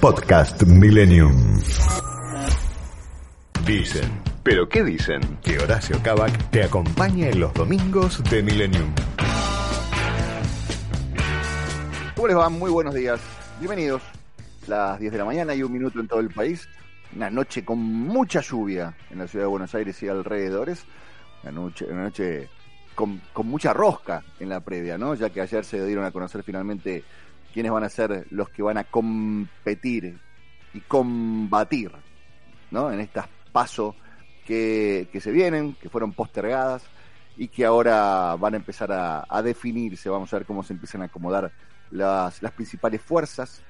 Podcast Millennium. Dicen. ¿Pero qué dicen? Que Horacio Cabac te acompaña en los domingos de Millennium. ¿Cómo les va? Muy buenos días. Bienvenidos. Las 10 de la mañana y un minuto en todo el país. Una noche con mucha lluvia en la ciudad de Buenos Aires y alrededores. Una noche, una noche con, con mucha rosca en la previa, ¿no? Ya que ayer se dieron a conocer finalmente quiénes van a ser los que van a competir y combatir ¿no? en estas pasos que, se vienen, que fueron postergadas y que ahora van a empezar a, definirse. Vamos a ver cómo se empiezan a acomodar las, las principales fuerzas,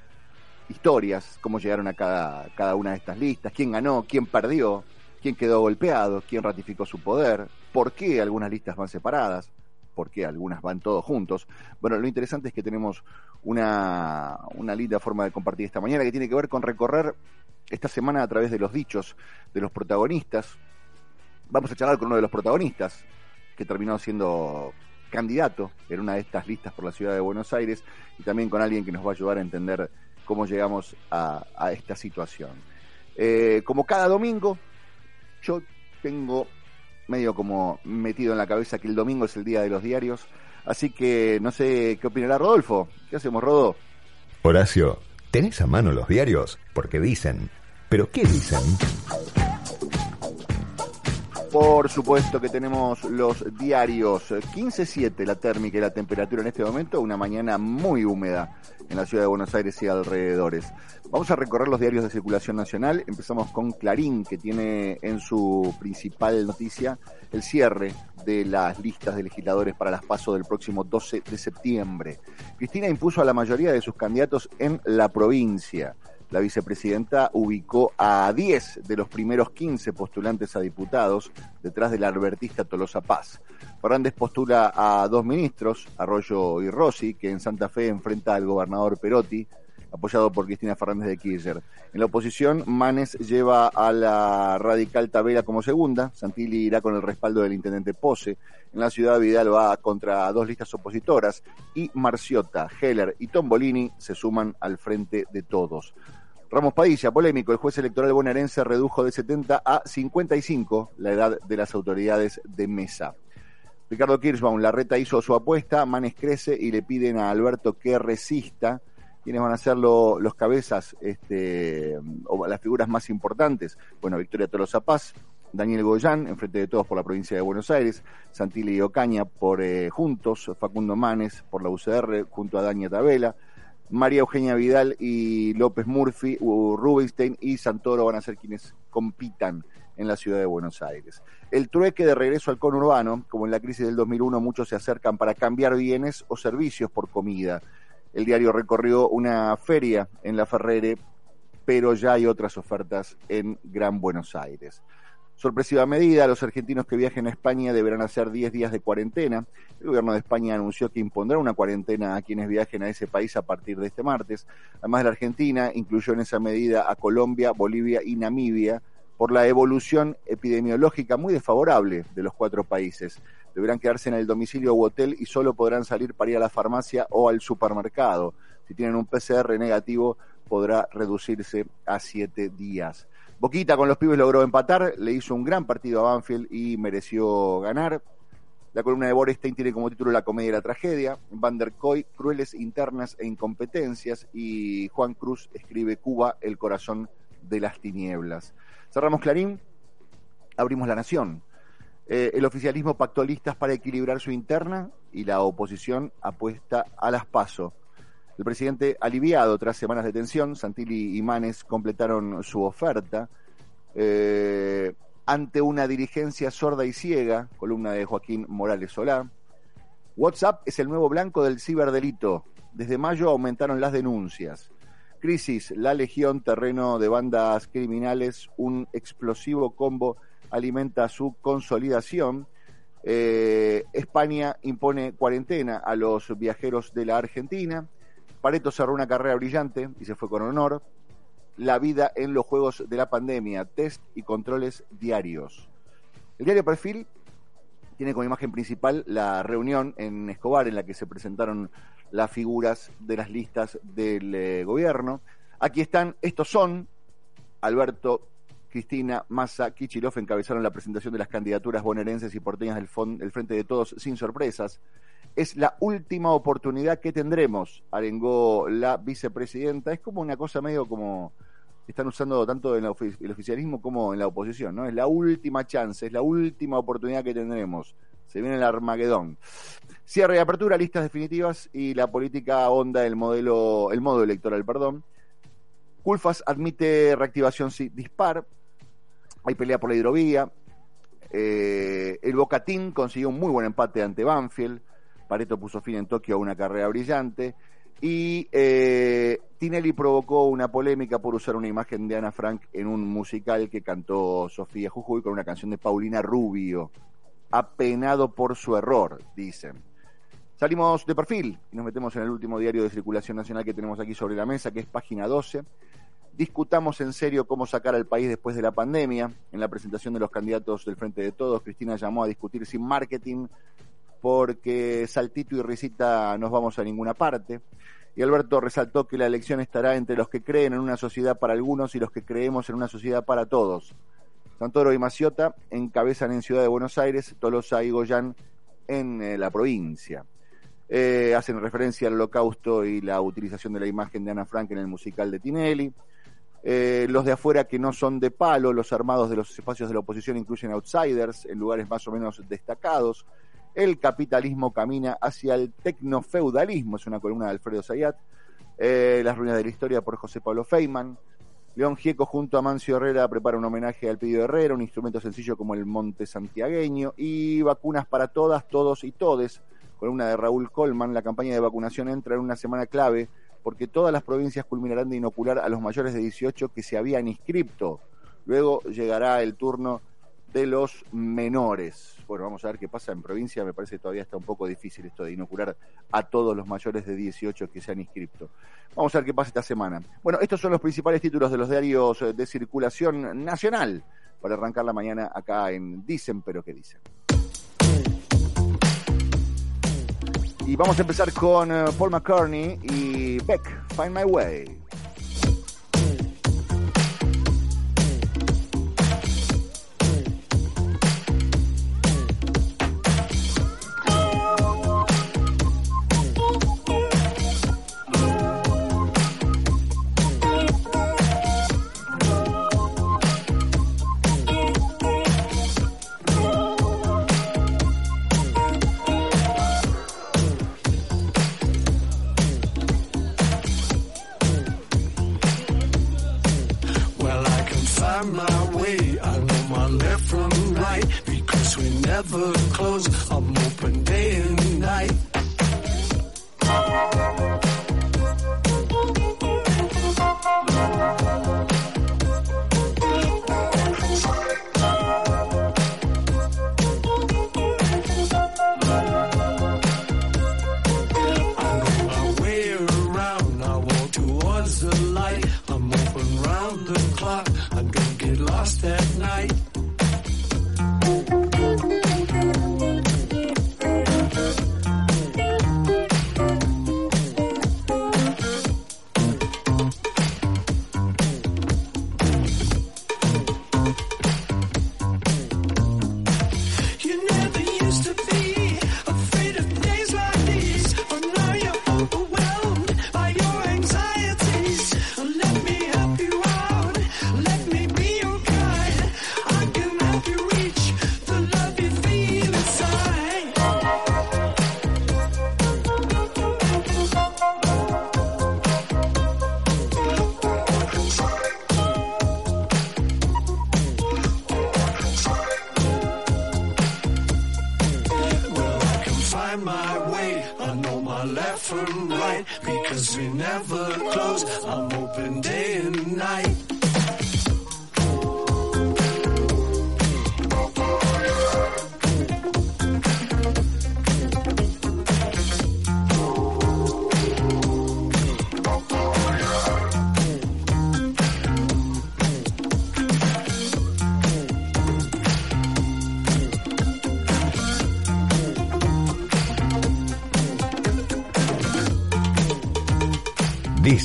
historias, cómo llegaron a cada, cada una de estas listas, quién ganó, quién perdió, quién quedó golpeado, quién ratificó su poder, por qué algunas listas van separadas porque algunas van todos juntos. Bueno, lo interesante es que tenemos una, una linda forma de compartir esta mañana que tiene que ver con recorrer esta semana a través de los dichos de los protagonistas. Vamos a charlar con uno de los protagonistas, que terminó siendo candidato en una de estas listas por la ciudad de Buenos Aires, y también con alguien que nos va a ayudar a entender cómo llegamos a, esta situación. Eh, como cada domingo, yo tengo medio como metido en la cabeza que el domingo es el día de los diarios. Así que no sé qué opinará Rodolfo. ¿Qué hacemos, Rodo? Horacio, ¿tenés a mano los diarios? Porque dicen. ¿Pero qué dicen? Por supuesto que tenemos los diarios 15.7 la térmica y la temperatura en este momento, una mañana muy húmeda en la ciudad de Buenos Aires y alrededores. Vamos a recorrer los diarios de circulación nacional. Empezamos con Clarín, que tiene en su principal noticia el cierre de las listas de legisladores para las pasos del próximo 12 de septiembre. Cristina impuso a la mayoría de sus candidatos en la provincia. La vicepresidenta ubicó a 10 de los primeros 15 postulantes a diputados detrás del albertista Tolosa Paz. Fernández postula a dos ministros, Arroyo y Rossi, que en Santa Fe enfrenta al gobernador Perotti, apoyado por Cristina Fernández de Kirchner. En la oposición, Manes lleva a la radical Tabela como segunda, Santilli irá con el respaldo del intendente Pose. En la ciudad, Vidal va contra dos listas opositoras y Marciota, Heller y Tombolini se suman al frente de todos. Ramos Padilla, polémico, el juez electoral bonaerense redujo de 70 a 55 la edad de las autoridades de mesa. Ricardo Kirchbaum, la reta hizo su apuesta, Manes crece y le piden a Alberto que resista. ¿Quiénes van a ser los cabezas este, o las figuras más importantes? Bueno, Victoria Tolosa Paz, Daniel Goyán, enfrente de todos por la provincia de Buenos Aires, Santilli y Ocaña por eh, Juntos, Facundo Manes por la UCR junto a Dania Tabela, María Eugenia Vidal y López Murphy, Rubinstein y Santoro van a ser quienes compitan en la ciudad de Buenos Aires. El trueque de regreso al conurbano, como en la crisis del 2001, muchos se acercan para cambiar bienes o servicios por comida. El diario recorrió una feria en La Ferrere, pero ya hay otras ofertas en Gran Buenos Aires. Sorpresiva medida, los argentinos que viajen a España deberán hacer 10 días de cuarentena. El gobierno de España anunció que impondrá una cuarentena a quienes viajen a ese país a partir de este martes. Además de la Argentina, incluyó en esa medida a Colombia, Bolivia y Namibia por la evolución epidemiológica muy desfavorable de los cuatro países. Deberán quedarse en el domicilio u hotel y solo podrán salir para ir a la farmacia o al supermercado. Si tienen un PCR negativo, podrá reducirse a siete días. Boquita con los pibes logró empatar, le hizo un gran partido a Banfield y mereció ganar. La columna de Borestein tiene como título La comedia y la tragedia. Van der Koy, crueles internas e incompetencias. Y Juan Cruz escribe Cuba, el corazón de las tinieblas. Cerramos Clarín, abrimos La Nación. Eh, el oficialismo pactó listas para equilibrar su interna y la oposición apuesta a las paso. El presidente aliviado tras semanas de tensión, Santilli y Manes completaron su oferta eh, ante una dirigencia sorda y ciega, columna de Joaquín Morales Solá. WhatsApp es el nuevo blanco del ciberdelito. Desde mayo aumentaron las denuncias. Crisis, la legión, terreno de bandas criminales, un explosivo combo alimenta su consolidación. Eh, España impone cuarentena a los viajeros de la Argentina. Pareto cerró una carrera brillante y se fue con honor. La vida en los juegos de la pandemia, test y controles diarios. El diario Perfil tiene como imagen principal la reunión en Escobar en la que se presentaron las figuras de las listas del eh, gobierno. Aquí están, estos son Alberto, Cristina, Massa, Kichilov encabezaron la presentación de las candidaturas bonaerenses y porteñas del, del Frente de Todos sin sorpresas. Es la última oportunidad que tendremos, arengó la vicepresidenta. Es como una cosa medio como están usando tanto en el oficialismo como en la oposición, ¿no? Es la última chance, es la última oportunidad que tendremos. Se viene el Armagedón. Cierre y apertura, listas definitivas y la política onda el modelo, el modo electoral, perdón. Culfas admite reactivación dispar. Hay pelea por la hidrovía. Eh, el Bocatín consiguió un muy buen empate ante Banfield. Pareto puso fin en Tokio a una carrera brillante. Y eh, Tinelli provocó una polémica por usar una imagen de Ana Frank en un musical que cantó Sofía Jujuy con una canción de Paulina Rubio. Apenado por su error, dicen. Salimos de perfil y nos metemos en el último diario de circulación nacional que tenemos aquí sobre la mesa, que es página 12. Discutamos en serio cómo sacar al país después de la pandemia. En la presentación de los candidatos del Frente de Todos, Cristina llamó a discutir sin marketing porque Saltito y Risita nos vamos a ninguna parte. Y Alberto resaltó que la elección estará entre los que creen en una sociedad para algunos y los que creemos en una sociedad para todos. Santoro y Maciota encabezan en Ciudad de Buenos Aires, Tolosa y Goyán en eh, la provincia. Eh, hacen referencia al holocausto y la utilización de la imagen de Ana Frank en el musical de Tinelli. Eh, los de afuera que no son de palo, los armados de los espacios de la oposición incluyen outsiders en lugares más o menos destacados. El capitalismo camina hacia el tecnofeudalismo, es una columna de Alfredo Zayat, eh, Las ruinas de la historia por José Pablo Feynman, León Gieco junto a Mancio Herrera prepara un homenaje al Pidio Herrera, un instrumento sencillo como el Monte Santiagueño, y vacunas para todas, todos y todes, columna de Raúl Colman, la campaña de vacunación entra en una semana clave porque todas las provincias culminarán de inocular a los mayores de 18 que se habían inscripto. Luego llegará el turno de los menores. Bueno, vamos a ver qué pasa en provincia. Me parece que todavía está un poco difícil esto de inocular a todos los mayores de 18 que se han inscrito. Vamos a ver qué pasa esta semana. Bueno, estos son los principales títulos de los diarios de circulación nacional para arrancar la mañana acá en Dicen, pero qué dicen. Y vamos a empezar con eh, Paul McCartney y Beck, Find My Way.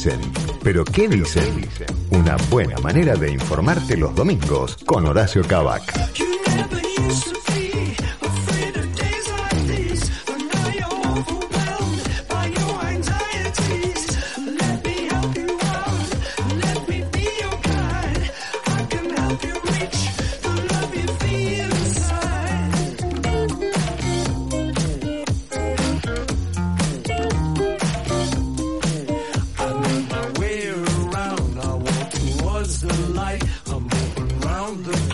Dicen, pero ¿qué dicen? Una buena manera de informarte los domingos con Horacio Cabac. I'm moving around the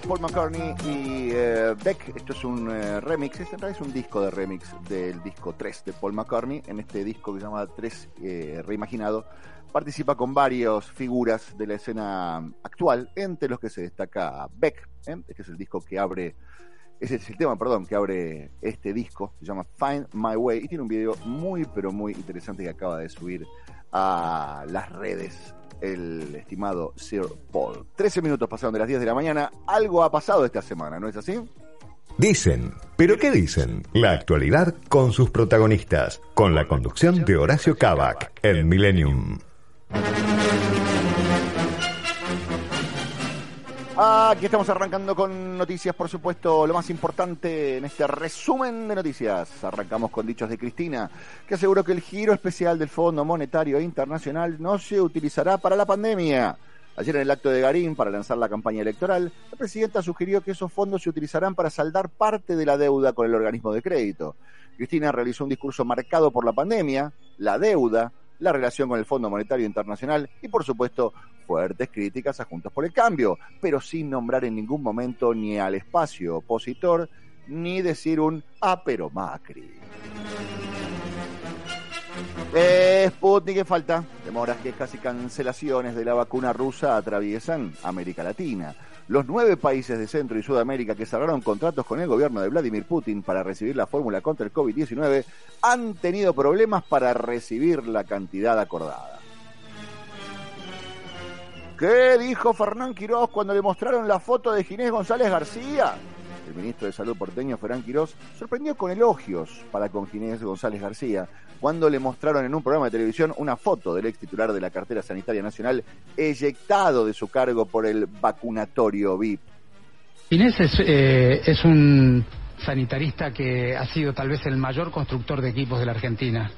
Paul McCartney y eh, Beck. Esto es un eh, remix, es, en realidad es un disco de remix del disco 3 de Paul McCartney. En este disco que se llama 3 eh, Reimaginado, participa con varias figuras de la escena actual, entre los que se destaca Beck. ¿eh? Este es el disco que abre, es el tema, perdón, que abre este disco. Se llama Find My Way y tiene un video muy, pero muy interesante que acaba de subir a las redes el estimado Sir Paul. 13 minutos pasaron de las 10 de la mañana. Algo ha pasado esta semana, ¿no es así? Dicen, pero ¿qué dicen? La actualidad con sus protagonistas, con la conducción de Horacio Cabac, el Millennium. Aquí estamos arrancando con noticias, por supuesto, lo más importante en este resumen de noticias. Arrancamos con dichos de Cristina, que aseguró que el giro especial del Fondo Monetario Internacional no se utilizará para la pandemia. Ayer en el acto de Garín para lanzar la campaña electoral, la presidenta sugirió que esos fondos se utilizarán para saldar parte de la deuda con el organismo de crédito. Cristina realizó un discurso marcado por la pandemia, la deuda, la relación con el Fondo Monetario Internacional y, por supuesto, fuertes críticas a Juntos por el Cambio, pero sin nombrar en ningún momento ni al espacio opositor ni decir un ah, pero Macri. Eh, Sputnik falta. Demoras que casi cancelaciones de la vacuna rusa atraviesan América Latina. Los nueve países de Centro y Sudamérica que cerraron contratos con el gobierno de Vladimir Putin para recibir la fórmula contra el COVID-19 han tenido problemas para recibir la cantidad acordada. ¿Qué dijo Fernán Quirós cuando le mostraron la foto de Ginés González García? El ministro de Salud porteño, Ferán Quirós, sorprendió con elogios para con Ginés González García cuando le mostraron en un programa de televisión una foto del ex titular de la cartera sanitaria nacional eyectado de su cargo por el vacunatorio VIP. Inés es, eh, es un sanitarista que ha sido tal vez el mayor constructor de equipos de la Argentina.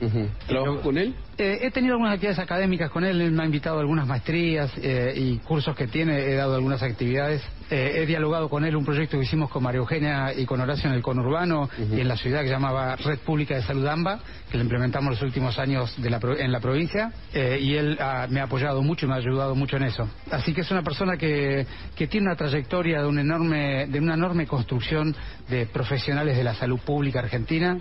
¿Trabajas con él? Eh, he tenido algunas actividades académicas con él, él me ha invitado a algunas maestrías eh, y cursos que tiene, he dado algunas actividades. Eh, he dialogado con él un proyecto que hicimos con María Eugenia y con Horacio en el conurbano y en la ciudad que llamaba Red Pública de Salud AMBA, que lo implementamos los últimos años de la pro- en la provincia y él ah, me ha apoyado mucho y me ha ayudado mucho en eso. Así que es una persona que, que tiene una trayectoria de, un enorme, de una enorme construcción de profesionales de la salud pública argentina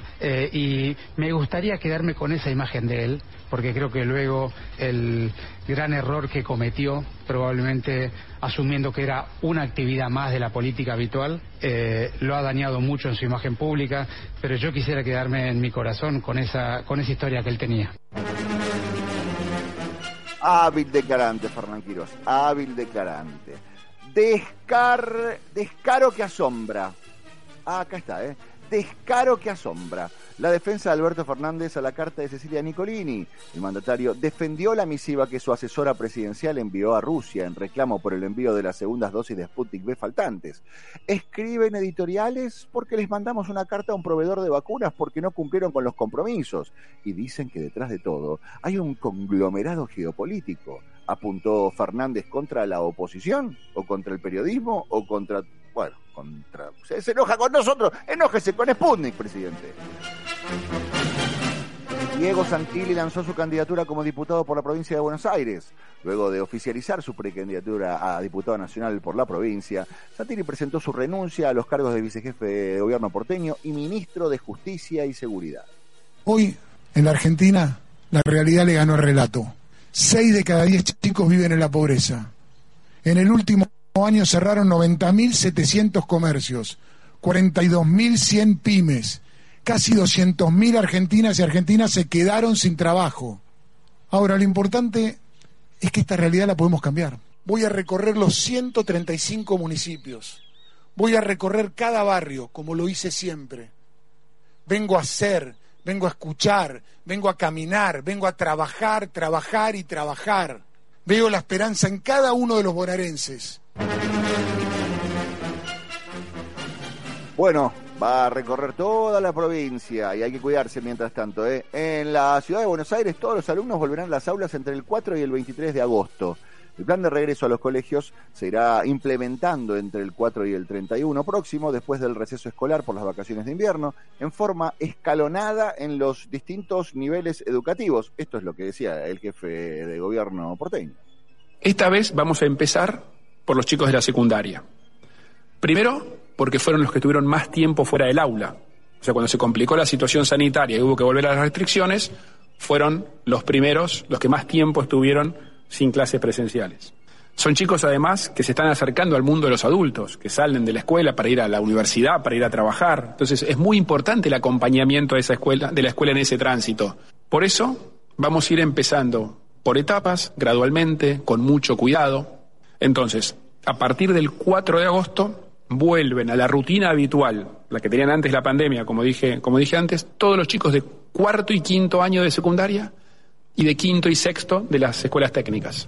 y me gustaría quedarme con esa imagen de él porque creo que luego el gran error que cometió, probablemente asumiendo que era una actividad más de la política habitual, eh, lo ha dañado mucho en su imagen pública, pero yo quisiera quedarme en mi corazón con esa, con esa historia que él tenía. Hábil declarante, Fernán Quirós. Hábil declarante. Descar... Descaro que asombra. Ah, acá está, ¿eh? descaro que asombra. La defensa de Alberto Fernández a la carta de Cecilia Nicolini. El mandatario defendió la misiva que su asesora presidencial envió a Rusia en reclamo por el envío de las segundas dosis de Sputnik V faltantes. Escriben editoriales porque les mandamos una carta a un proveedor de vacunas porque no cumplieron con los compromisos. Y dicen que detrás de todo hay un conglomerado geopolítico. Apuntó Fernández contra la oposición o contra el periodismo o contra bueno, contra. Se, se, enoja con nosotros, enójese con Sputnik, presidente. Diego Santilli lanzó su candidatura como diputado por la provincia de Buenos Aires. Luego de oficializar su precandidatura a diputado nacional por la provincia, Santilli presentó su renuncia a los cargos de vicejefe de gobierno porteño y ministro de Justicia y Seguridad. Hoy, en la Argentina, la realidad le ganó el relato. Seis de cada diez chicos viven en la pobreza. En el último año cerraron 90.700 comercios, 42.100 pymes, casi 200.000 argentinas y argentinas se quedaron sin trabajo. Ahora, lo importante es que esta realidad la podemos cambiar. Voy a recorrer los 135 municipios. Voy a recorrer cada barrio, como lo hice siempre. Vengo a ser, vengo a escuchar, vengo a caminar, vengo a trabajar, trabajar y trabajar. Veo la esperanza en cada uno de los bonaerenses. Bueno, va a recorrer toda la provincia y hay que cuidarse mientras tanto. ¿eh? En la ciudad de Buenos Aires todos los alumnos volverán a las aulas entre el 4 y el 23 de agosto. El plan de regreso a los colegios se irá implementando entre el 4 y el 31 próximo, después del receso escolar por las vacaciones de invierno, en forma escalonada en los distintos niveles educativos. Esto es lo que decía el jefe de gobierno porteño. Esta vez vamos a empezar por los chicos de la secundaria. Primero, porque fueron los que tuvieron más tiempo fuera del aula. O sea, cuando se complicó la situación sanitaria y hubo que volver a las restricciones, fueron los primeros, los que más tiempo estuvieron sin clases presenciales. Son chicos además que se están acercando al mundo de los adultos, que salen de la escuela para ir a la universidad, para ir a trabajar. Entonces es muy importante el acompañamiento de esa escuela, de la escuela en ese tránsito. Por eso vamos a ir empezando por etapas, gradualmente, con mucho cuidado. Entonces, a partir del 4 de agosto vuelven a la rutina habitual, la que tenían antes la pandemia, como dije, como dije antes, todos los chicos de cuarto y quinto año de secundaria y de quinto y sexto de las escuelas técnicas.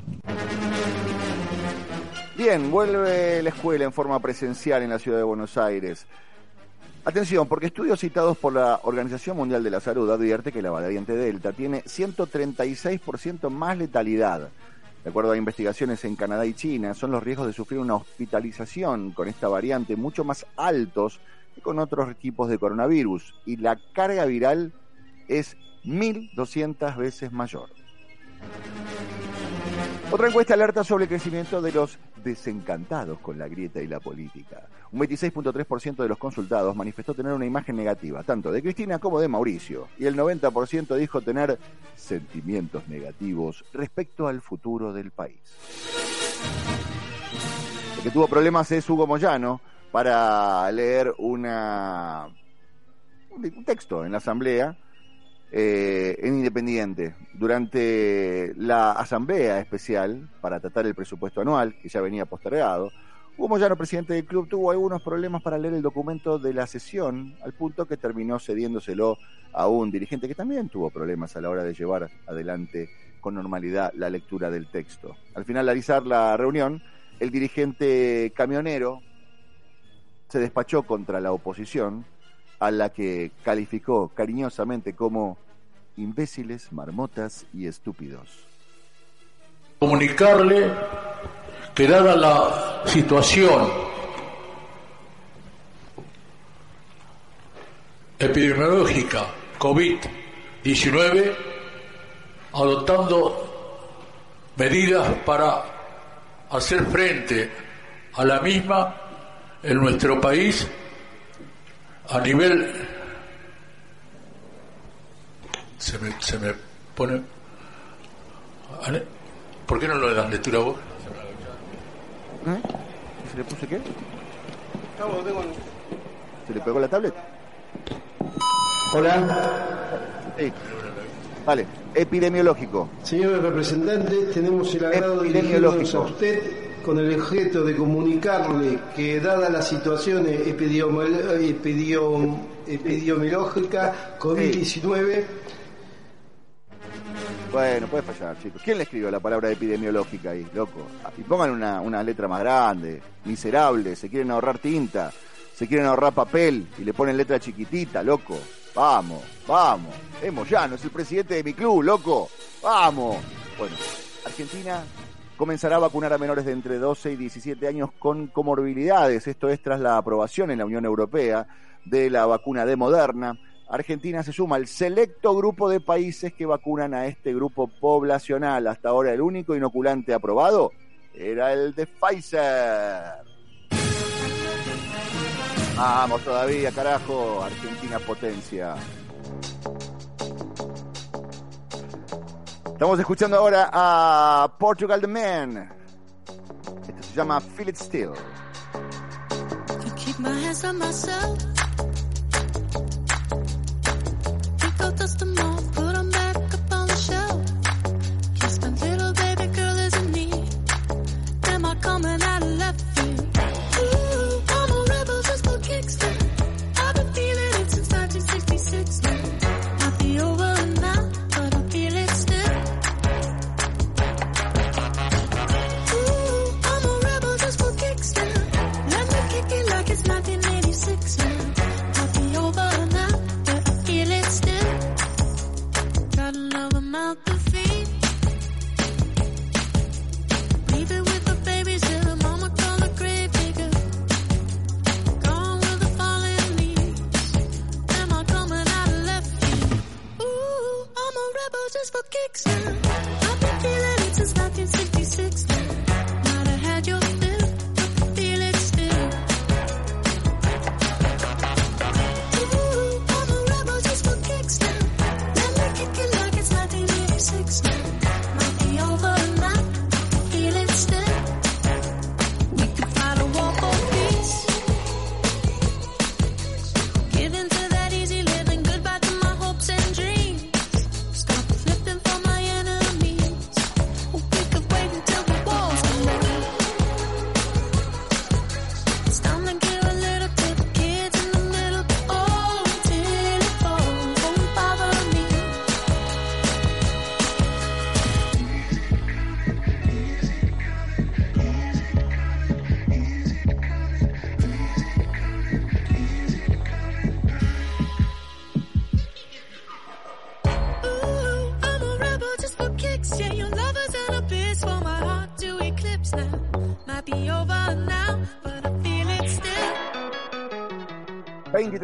Bien, vuelve la escuela en forma presencial en la ciudad de Buenos Aires. Atención, porque estudios citados por la Organización Mundial de la Salud advierte que la variante Delta tiene 136% más letalidad. De acuerdo a investigaciones en Canadá y China, son los riesgos de sufrir una hospitalización con esta variante mucho más altos que con otros tipos de coronavirus y la carga viral es 1.200 veces mayor. Otra encuesta alerta sobre el crecimiento de los desencantados con la grieta y la política. Un 26.3% de los consultados manifestó tener una imagen negativa, tanto de Cristina como de Mauricio, y el 90% dijo tener sentimientos negativos respecto al futuro del país. El que tuvo problemas es Hugo Moyano para leer una, un texto en la asamblea eh, en Independiente durante la asamblea especial para tratar el presupuesto anual, que ya venía postergado. Hugo Moyano, presidente del club, tuvo algunos problemas para leer el documento de la sesión, al punto que terminó cediéndoselo a un dirigente que también tuvo problemas a la hora de llevar adelante con normalidad la lectura del texto. Al finalizar la reunión, el dirigente camionero se despachó contra la oposición, a la que calificó cariñosamente como imbéciles, marmotas y estúpidos. Comunicarle que dada la situación epidemiológica COVID-19, adoptando medidas para hacer frente a la misma en nuestro país a nivel se me, se me pone ¿por qué no lo dan lectura vos? ¿Eh? ¿Se le puso qué? ¿Se le pegó la tablet? Hola. Sí. Vale, epidemiológico. Señor representante, tenemos el agrado de dirigirnos a usted con el objeto de comunicarle que dada la situación epidiomo- epidiom- epidemiológica COVID-19, Bueno, puede fallar, chicos. ¿Quién le escribió la palabra epidemiológica ahí, loco? Y pongan una, una letra más grande. Miserable, se quieren ahorrar tinta, se quieren ahorrar papel y le ponen letra chiquitita, loco. Vamos, vamos. Es Moyano, es el presidente de mi club, loco. Vamos. Bueno, Argentina comenzará a vacunar a menores de entre 12 y 17 años con comorbilidades. Esto es tras la aprobación en la Unión Europea de la vacuna de Moderna. Argentina se suma al selecto grupo de países que vacunan a este grupo poblacional. Hasta ahora el único inoculante aprobado era el de Pfizer. Vamos todavía, carajo. Argentina potencia. Estamos escuchando ahora a Portugal the Man. Esto se llama Feel It Still. to keep my hands. the moment.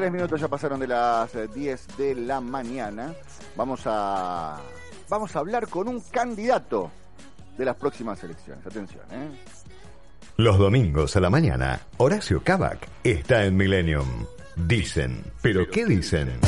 23 minutos ya pasaron de las eh, 10 de la mañana. Vamos a vamos a hablar con un candidato de las próximas elecciones. Atención, ¿eh? Los domingos a la mañana, Horacio Cavac está en Millennium. Dicen, pero ¿qué dicen?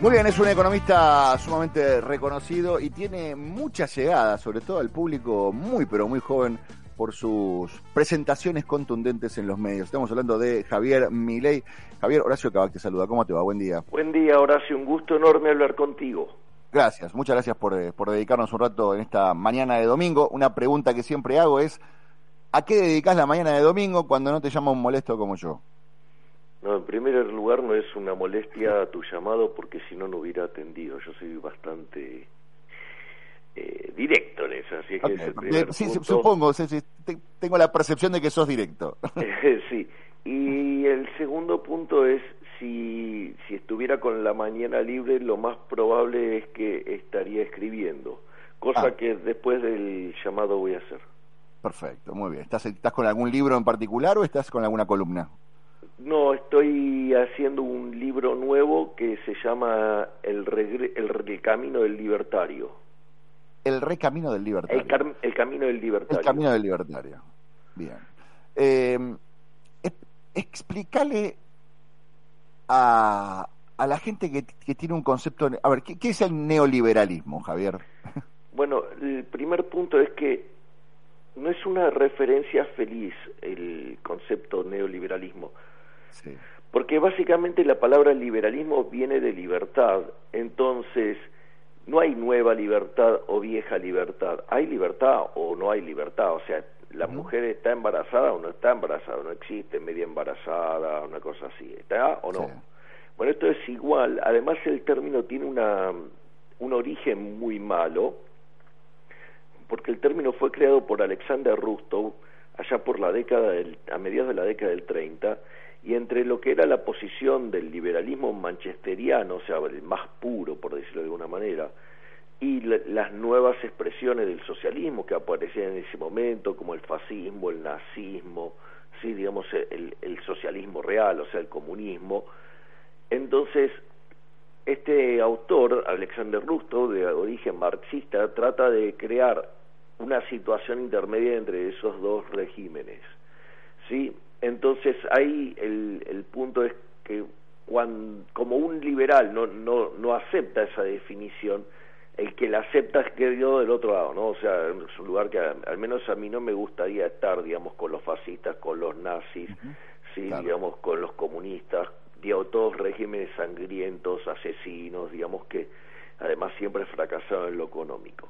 Muy bien, es un economista sumamente reconocido y tiene mucha llegada, sobre todo al público muy pero muy joven por sus presentaciones contundentes en los medios. Estamos hablando de Javier Milei. Javier, Horacio Cavac te saluda. ¿Cómo te va? Buen día. Buen día, Horacio. Un gusto enorme hablar contigo. Gracias, muchas gracias por, eh, por dedicarnos un rato en esta mañana de domingo. Una pregunta que siempre hago es, ¿a qué dedicas la mañana de domingo cuando no te llama un molesto como yo? No, en primer lugar, no es una molestia tu llamado porque si no, no hubiera atendido. Yo soy bastante eh, directo en eso, así es que es sí, punto. supongo, sí, sí, te- tengo la percepción de que sos directo. sí. Y el segundo punto es si, si estuviera con la mañana libre, lo más probable es que estaría escribiendo, cosa Ah. que después del llamado voy a hacer. Perfecto, muy bien. ¿Estás, ¿Estás con algún libro en particular o estás con alguna columna? No, estoy haciendo un libro nuevo que se llama El, regre- el, el Camino del Libertario. El recamino del libertario. El, Camino del Libertario. El camino del libertario. Bien. Eh, es- explícale a, a la gente que, que tiene un concepto... A ver, ¿qué, qué es el neoliberalismo, Javier? Bueno, el primer punto es que no es una referencia feliz el concepto neoliberalismo, Sí. porque básicamente la palabra liberalismo viene de libertad, entonces no hay nueva libertad o vieja libertad, hay libertad o no hay libertad, o sea, la mujer está embarazada o no está embarazada, no existe media embarazada, una cosa así, ¿está o no? Bueno, esto es igual, además el término tiene una, un origen muy malo, porque el término fue creado por Alexander Rustow allá por la década del, a mediados de la década del 30 y entre lo que era la posición del liberalismo manchesteriano, o sea, el más puro, por decirlo de alguna manera, y la- las nuevas expresiones del socialismo que aparecían en ese momento, como el fascismo, el nazismo, sí, digamos, el, el socialismo real, o sea, el comunismo. Entonces, este autor, Alexander Rusto, de origen marxista, trata de crear una situación intermedia entre esos dos regímenes. ¿sí? Entonces ahí el, el punto es que cuan- como un liberal no, no, no acepta esa definición, el que la acepta es que yo del otro lado, ¿no? O sea, es un lugar que a- al menos a mí no me gustaría estar, digamos, con los fascistas, con los nazis, sí, digamos, con los comunistas, digamos, todos regímenes sangrientos, asesinos, digamos que además siempre fracasaron en lo económico.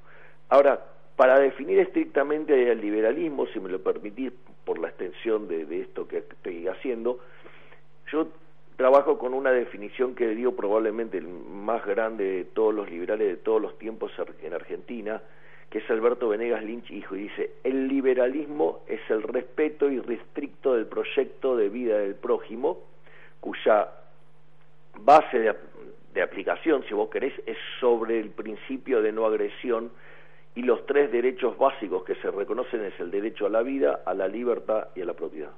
Ahora, para definir estrictamente el liberalismo, si me lo permitís, por la extensión de, esto que estoy haciendo, yo trabajo con una definición que dio probablemente el más grande de todos los liberales de todos los tiempos en Argentina, que es Alberto Venegas Lynch, hijo, y dice, el liberalismo es el respeto irrestricto del proyecto de vida del prójimo, cuya base de, de aplicación, si vos querés, es sobre el principio de no agresión y los tres derechos básicos que se reconocen es el derecho a la vida, a la libertad y a la propiedad.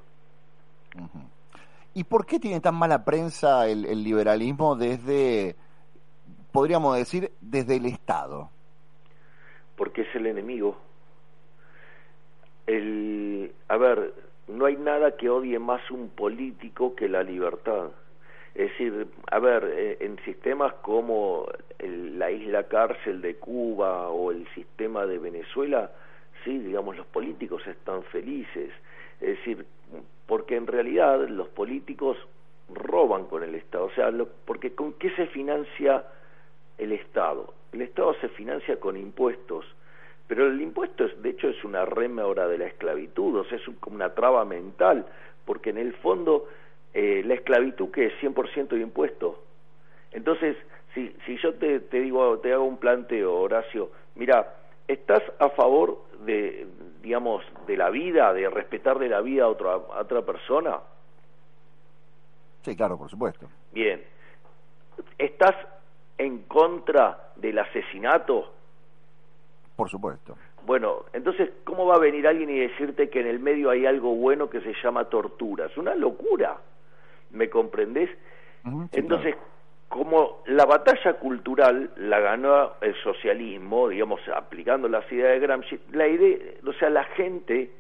¿Y por qué tiene tan mala prensa el, el liberalismo desde, podríamos decir, desde el Estado? porque es el enemigo. El, a ver, no hay nada que odie más un político que la libertad. Es decir, a ver, eh, en sistemas como el- la isla cárcel de Cuba o el sistema de Venezuela, sí, digamos, los políticos están felices. Es decir, porque en realidad los políticos roban con el Estado. O sea, lo- porque ¿con qué se financia el Estado? El Estado se financia con impuestos, pero el impuesto es, de hecho es una rémora de la esclavitud, o sea, es un- como una traba mental, porque en el fondo eh, la esclavitud que es 100% de impuesto. Entonces, si, si yo te, te digo, te hago un planteo, Horacio, mira, ¿estás a favor de, digamos, de la vida, de respetar de la vida a otra, a otra persona? Sí, claro, por supuesto. Bien. ¿Estás en contra del asesinato? Por supuesto. Bueno, entonces, ¿cómo va a venir alguien y decirte que en el medio hay algo bueno que se llama tortura? Es una locura. ¿Me comprendés? entonces, como la batalla cultural la ganó el socialismo, digamos, aplicando las ideas de Gramsci, la idea, o sea, la gente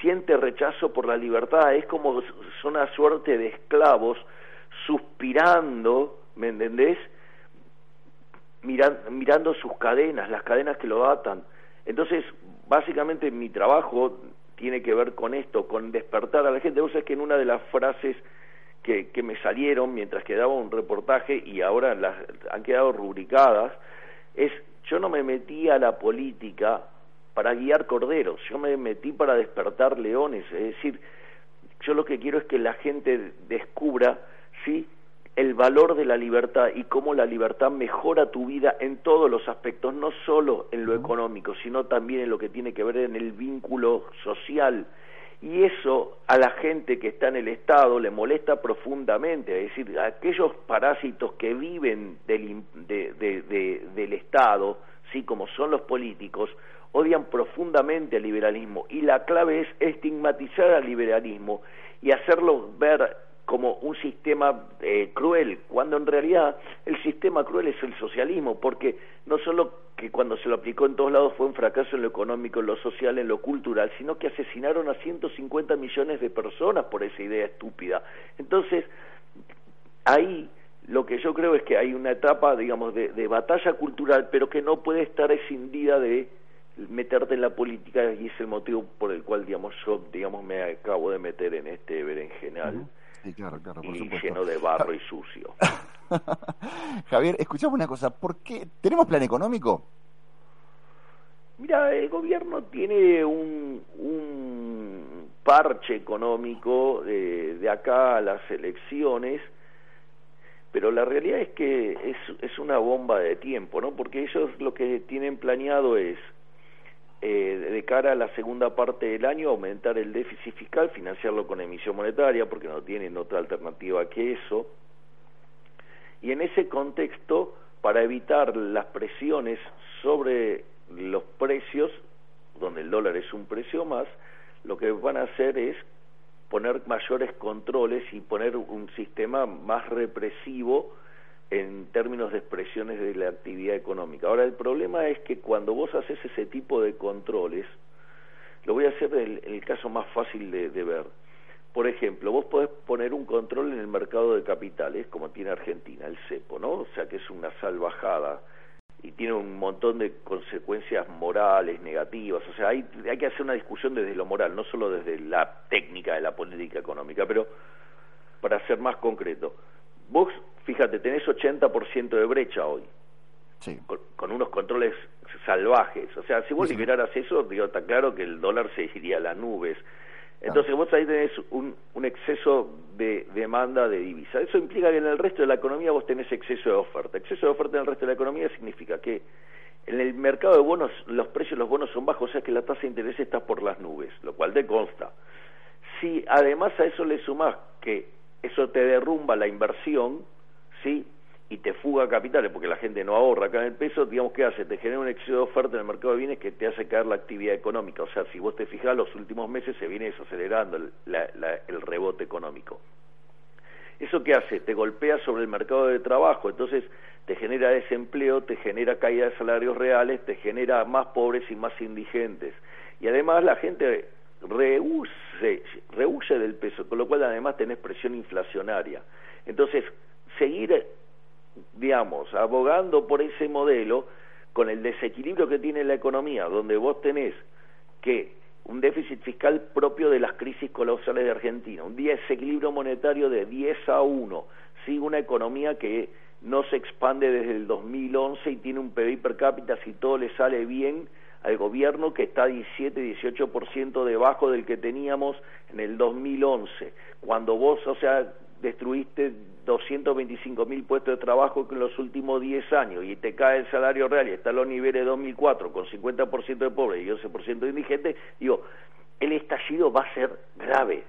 siente rechazo por la libertad, es como una suerte de esclavos suspirando, ¿me entendés? Miran- mirando sus cadenas, las cadenas que lo atan. Entonces, básicamente mi trabajo tiene que ver con esto, con despertar a la gente. Vos sabés que en una de las frases que, que me salieron mientras que daba un reportaje y ahora las han quedado rubricadas, es yo no me metí a la política para guiar corderos, yo me metí para despertar leones, es decir, yo lo que quiero es que la gente descubra sí el valor de la libertad y cómo la libertad mejora tu vida en todos los aspectos, no solo en lo económico, sino también en lo que tiene que ver en el vínculo social. Y eso a la gente que está en el Estado le molesta profundamente, es decir, aquellos parásitos que viven del, de- de- de- del Estado, sí, como son los políticos, odian profundamente al liberalismo. Y la clave es estigmatizar al liberalismo y hacerlo ver como un sistema eh, cruel, cuando en realidad el sistema cruel es el socialismo, porque no solo que cuando se lo aplicó en todos lados fue un fracaso en lo económico, en lo social, en lo cultural, sino que asesinaron a 150 millones de personas por esa idea estúpida. Entonces, ahí lo que yo creo es que hay una etapa, digamos, de, batalla cultural, pero que no puede estar escindida de meterte en la política y es el motivo por el cual, digamos, yo, digamos, me acabo de meter en este berenjenal Sí, claro, claro, por y supuesto. lleno de barro y sucio. Javier, escuchame una cosa, ¿por qué tenemos plan económico? Mira, el gobierno tiene un, un parche económico de, de acá a las elecciones, pero la realidad es que es, es una bomba de tiempo, ¿no? Porque ellos lo que tienen planeado es, eh, de cara a la segunda parte del año, aumentar el déficit fiscal, financiarlo con emisión monetaria, porque no tienen otra alternativa que eso. Y en ese contexto, para evitar las presiones sobre los precios, donde el dólar es un precio más, lo que van a hacer es poner mayores controles y poner un sistema más represivo en términos de expresiones de la actividad económica. Ahora, el problema es que cuando vos haces ese tipo de controles, lo voy a hacer en el, caso más fácil de, de ver. Por ejemplo, vos podés poner un control en el mercado de capitales, como tiene Argentina, el cepo, ¿no? O sea, que es una salvajada y tiene un montón de consecuencias morales negativas. O sea, hay, hay que hacer una discusión desde lo moral, no solo desde la técnica de la política económica, pero para ser más concreto, vos, fíjate, tenés 80% de brecha hoy, Sí. con, con unos controles salvajes. O sea, si vos liberaras eso, digo, está claro que el dólar se iría a las nubes. Entonces vos ahí tenés un, un exceso de demanda de divisa. Eso implica que en el resto de la economía vos tenés exceso de oferta. Exceso de oferta en el resto de la economía significa que en el mercado de bonos los precios de los bonos son bajos, o sea que la tasa de interés está por las nubes, lo cual te consta. Si además a eso le sumás que eso te derrumba la inversión, ¿sí? y te fuga capitales porque la gente no ahorra acá en el peso, digamos, ¿qué hace? Te genera un exceso de oferta en el mercado de bienes que te hace caer la actividad económica. O sea, si vos te fijas, los últimos meses se viene desacelerando el, la- el rebote económico. ¿Eso qué hace? Te golpea sobre el mercado de trabajo, entonces te genera desempleo, te genera caída de salarios reales, te genera más pobres y más indigentes. Y además la gente rehúse, rehuye del peso, con lo cual además tenés presión inflacionaria. Entonces, seguir digamos, abogando por ese modelo, con el desequilibrio que tiene la economía, donde vos tenés que un déficit fiscal propio de las crisis colosales de Argentina, un desequilibrio monetario de 10 a 1, ¿sí? una economía que no se expande desde el 2011 y tiene un PBI per cápita, si todo le sale bien, al gobierno que está 17-18% debajo del que teníamos en el 2011, cuando vos, o sea, destruiste 225 mil puestos de trabajo en los últimos 10 años y te cae el salario real y está a los niveles de 2004 con 50% de pobres y 11% de indigentes, digo, el estallido va a ser grave.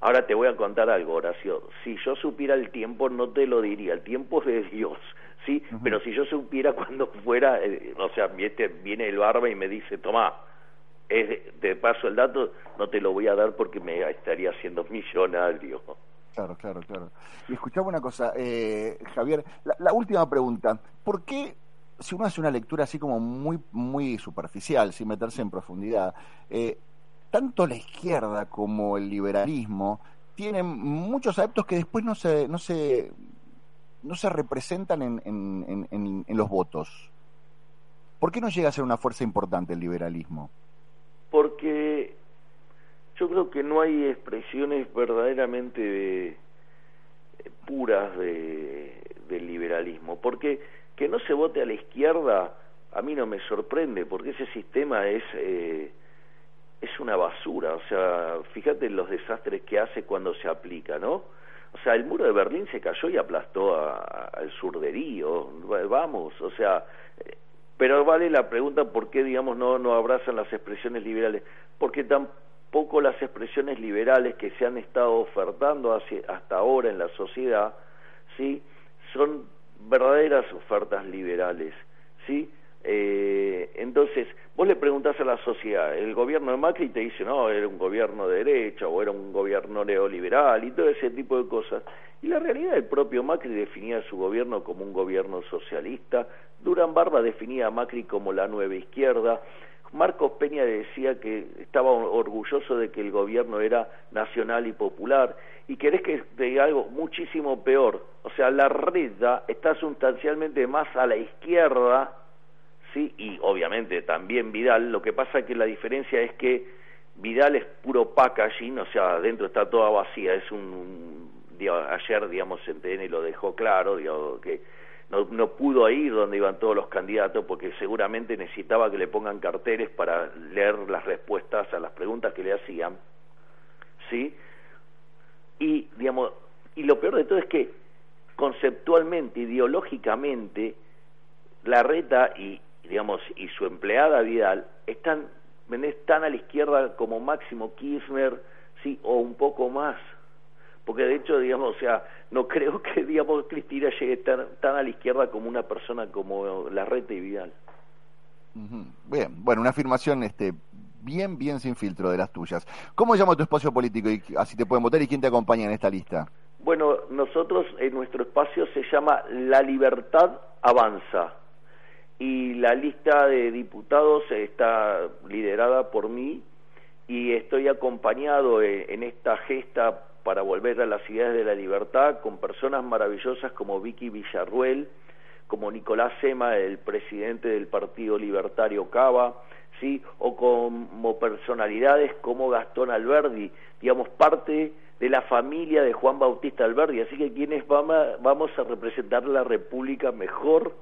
Ahora te voy a contar algo, Horacio. Si yo supiera el tiempo, no te lo diría. El tiempo es de Dios, ¿sí? Pero si yo supiera cuando fuera, eh, o sea, viene, viene el barba y me dice, toma, es, te paso el dato, no te lo voy a dar porque me estaría haciendo millonario. Claro, claro, claro. Y escuchame una cosa, eh, Javier, la, última pregunta. ¿Por qué, si uno hace una lectura así como muy, muy superficial, sin meterse en profundidad, eh, tanto la izquierda como el liberalismo tienen muchos adeptos que después no se, no se, no se representan en, en, en- en- en los votos? ¿Por qué no llega a ser una fuerza importante el liberalismo? Porque yo creo que no hay expresiones verdaderamente de- eh, puras de, del liberalismo, porque que no se vote a la izquierda a mí no me sorprende, porque ese sistema es eh, es una basura, o sea, fíjate los desastres que hace cuando se aplica, ¿no? O sea, el muro de Berlín se cayó y aplastó al sur de Río, Va- vamos, o sea, eh, pero vale la pregunta por qué, digamos, no, no abrazan las expresiones liberales, porque tampoco las expresiones liberales que se han estado ofertando hasta ahora en la sociedad, ¿sí? Son verdaderas ofertas liberales, ¿sí? Eh, entonces, vos le preguntás a la sociedad, el gobierno de Macri te dice, no, era un gobierno de derecha o era un gobierno neoliberal y todo ese tipo de cosas. Y la realidad, el propio Macri definía su gobierno como un gobierno socialista, Durán Barba definía a Macri como la nueva izquierda, Marcos Peña decía que estaba orgulloso de que el gobierno era nacional y popular. Y querés que diga algo muchísimo peor. O sea, la reda está sustancialmente más a la izquierda sí, y obviamente también Vidal, lo que pasa que la diferencia es que Vidal es puro packaging, o sea, adentro está toda vacía, es un, un ayer, digamos, en TN lo dejó claro, digamos, que no, no pudo ir donde iban todos los candidatos porque seguramente necesitaba que le pongan carteles para leer las respuestas a las preguntas que le hacían, ¿sí? Y, digamos, y lo peor de todo es que conceptualmente, ideológicamente, la reta y, digamos, y su empleada Vidal están, tan a la izquierda como Máximo Kirchner, sí, o un poco más. Porque de hecho, digamos, o sea, no creo que, digamos, Cristina llegue tan, tan a la izquierda como una persona como la reta y Vidal. Bien, bueno, una afirmación este, bien, bien sin filtro de las tuyas. ¿Cómo llama tu espacio político y así te pueden votar y quién te acompaña en esta lista? Bueno, nosotros en nuestro espacio se llama La Libertad Avanza y la lista de diputados está liderada por mí y estoy acompañado en, en esta gesta para volver a las ideas de la libertad con personas maravillosas como Vicky Villarruel, como Nicolás Sema, el presidente del Partido Libertario Cava, sí, o como personalidades como Gastón Alberdi, digamos parte de la familia de Juan Bautista Alberdi, así que quienes vamos a, representar la República mejor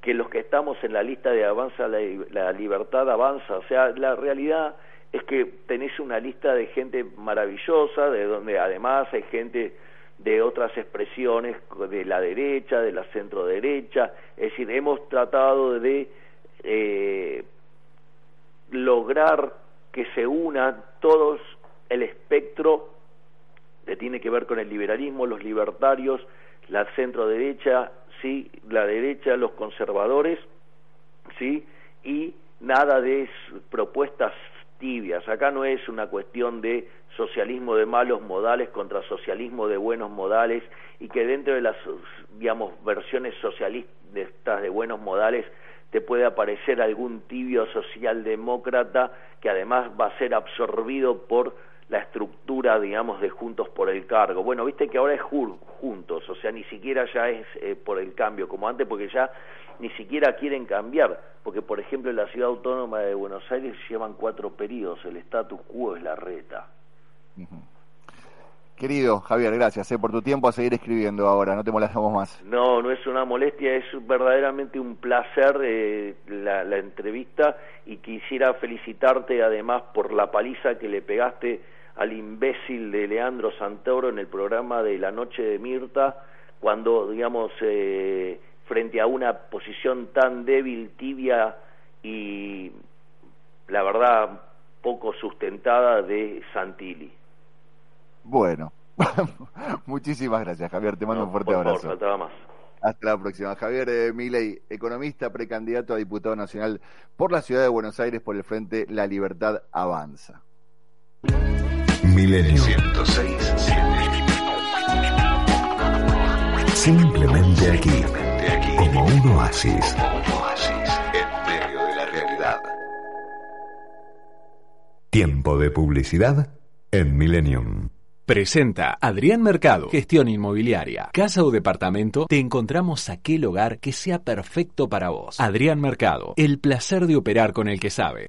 que los que estamos en la lista de Avanza la, la Libertad Avanza, o sea, la realidad es que tenés una lista de gente maravillosa, de donde además hay gente de otras expresiones de la derecha, de la centro derecha, es decir, hemos tratado de eh, lograr que se una todos el espectro que tiene que ver con el liberalismo, los libertarios, la centro derecha, sí, la derecha, los conservadores, sí, y nada de propuestas tibias. Acá no es una cuestión de socialismo de malos modales contra socialismo de buenos modales y que dentro de las, digamos, versiones socialistas de buenos modales te puede aparecer algún tibio socialdemócrata que además va a ser absorbido por la estructura, digamos, de Juntos por el Cargo. Bueno, viste que ahora es Juntos, o sea, ni siquiera ya es eh, por el cambio como antes, porque ya ni siquiera quieren cambiar, porque por ejemplo en la ciudad autónoma de Buenos Aires llevan cuatro periodos, el status quo es la reta. Querido Javier, gracias eh, por tu tiempo a seguir escribiendo ahora, no te molestamos más. No, no es una molestia, es verdaderamente un placer eh, la, la entrevista y quisiera felicitarte además por la paliza que le pegaste al imbécil de Leandro Santoro en el programa de La Noche de Mirta, cuando, digamos, eh, frente a una posición tan débil, tibia y, la verdad, poco sustentada de Santilli. Bueno, muchísimas gracias Javier, te mando No, un fuerte por abrazo. más. Hasta la próxima. Javier eh, Milei, economista, precandidato a diputado nacional por la ciudad de Buenos Aires por el Frente La Libertad Avanza. Milenio. Simplemente aquí. Como un oasis. En medio de la realidad. Tiempo de publicidad en Millennium. Presenta Adrián Mercado, gestión inmobiliaria. Casa o departamento, te encontramos aquel hogar que sea perfecto para vos. Adrián Mercado, el placer de operar con el que sabe.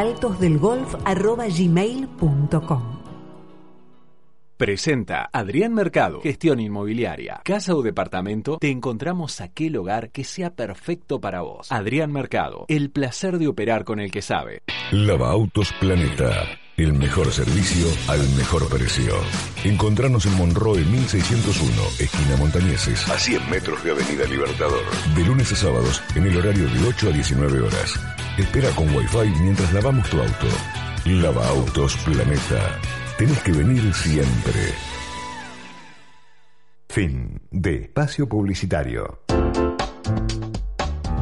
altosdelgolf@gmail.com. Presenta Adrián Mercado, gestión inmobiliaria. Casa o departamento, te encontramos aquel hogar que sea perfecto para vos. Adrián Mercado, el placer de operar con el que sabe. Lava Autos Planeta. El mejor servicio al mejor precio. Encontrarnos en Monroe 1601, esquina Montañeses, a 100 metros de Avenida Libertador. De lunes a sábados, en el horario de 8 a 19 horas. Espera con Wi-Fi mientras lavamos tu auto. Lava Autos Planeta. Tenés que venir siempre. Fin de espacio publicitario.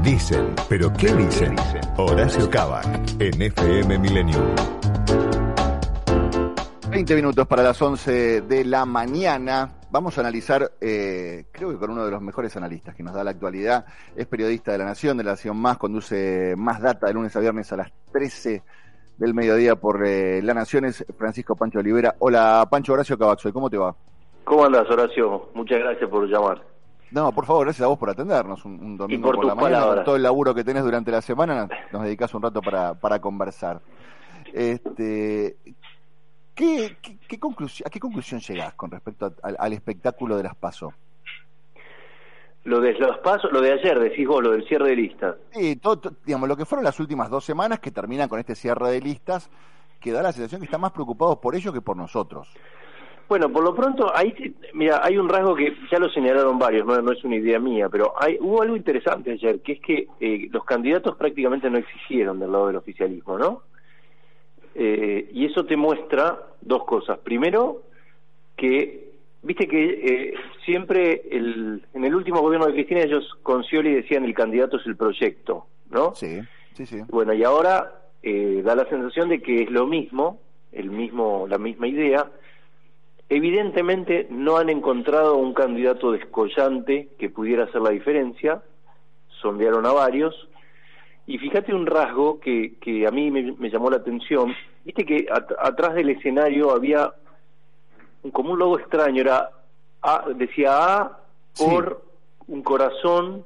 Dicen, pero ¿qué dicen? Horacio Cabac en FM Millennium. 20 minutos para las 11 de la mañana. Vamos a analizar, eh, creo que con uno de los mejores analistas que nos da la actualidad. Es periodista de La Nación, de La Nación Más, conduce Más Data de lunes a viernes a las 13 del mediodía por eh, La Nación. Es Francisco Pancho Olivera. Hola, Pancho Horacio Cabaxoy, ¿cómo te va? ¿Cómo andas, Horacio? Muchas gracias por llamar. No, por favor, gracias a vos por atendernos un, un domingo por por, la mañana. palabras. Todo el laburo que tenés durante la semana, nos dedicás un rato para, para conversar. Este, ¿qué, qué, qué conclusión, ¿A qué conclusión llegás con respecto a- al, al espectáculo de las PASO? Lo de los pasos, lo de ayer, decís vos, lo del cierre de listas. Sí, todo, todo- digamos, lo que fueron las últimas dos semanas que terminan con este cierre de listas, que da la sensación que están más preocupados por ellos que por nosotros. Bueno, por lo pronto, ahí, mira, hay un rasgo que ya lo señalaron varios, no, no es una idea mía, pero hay, hubo algo interesante ayer, que es que eh, los candidatos prácticamente no existieron del lado del oficialismo, ¿no? Eh, y eso te muestra dos cosas. Primero, que, viste que eh, siempre el, en el último gobierno de Cristina ellos con Scioli decían el candidato es el proyecto, ¿no? Sí, sí, sí. Bueno, y ahora eh, da la sensación de que es lo mismo, el mismo, la misma idea. Evidentemente no han encontrado un candidato descollante que pudiera hacer la diferencia, sondearon a varios, y fíjate un rasgo que, que a mí me, me llamó la atención, viste que at- atrás del escenario había un- como un logo extraño, era A, decía A por un corazón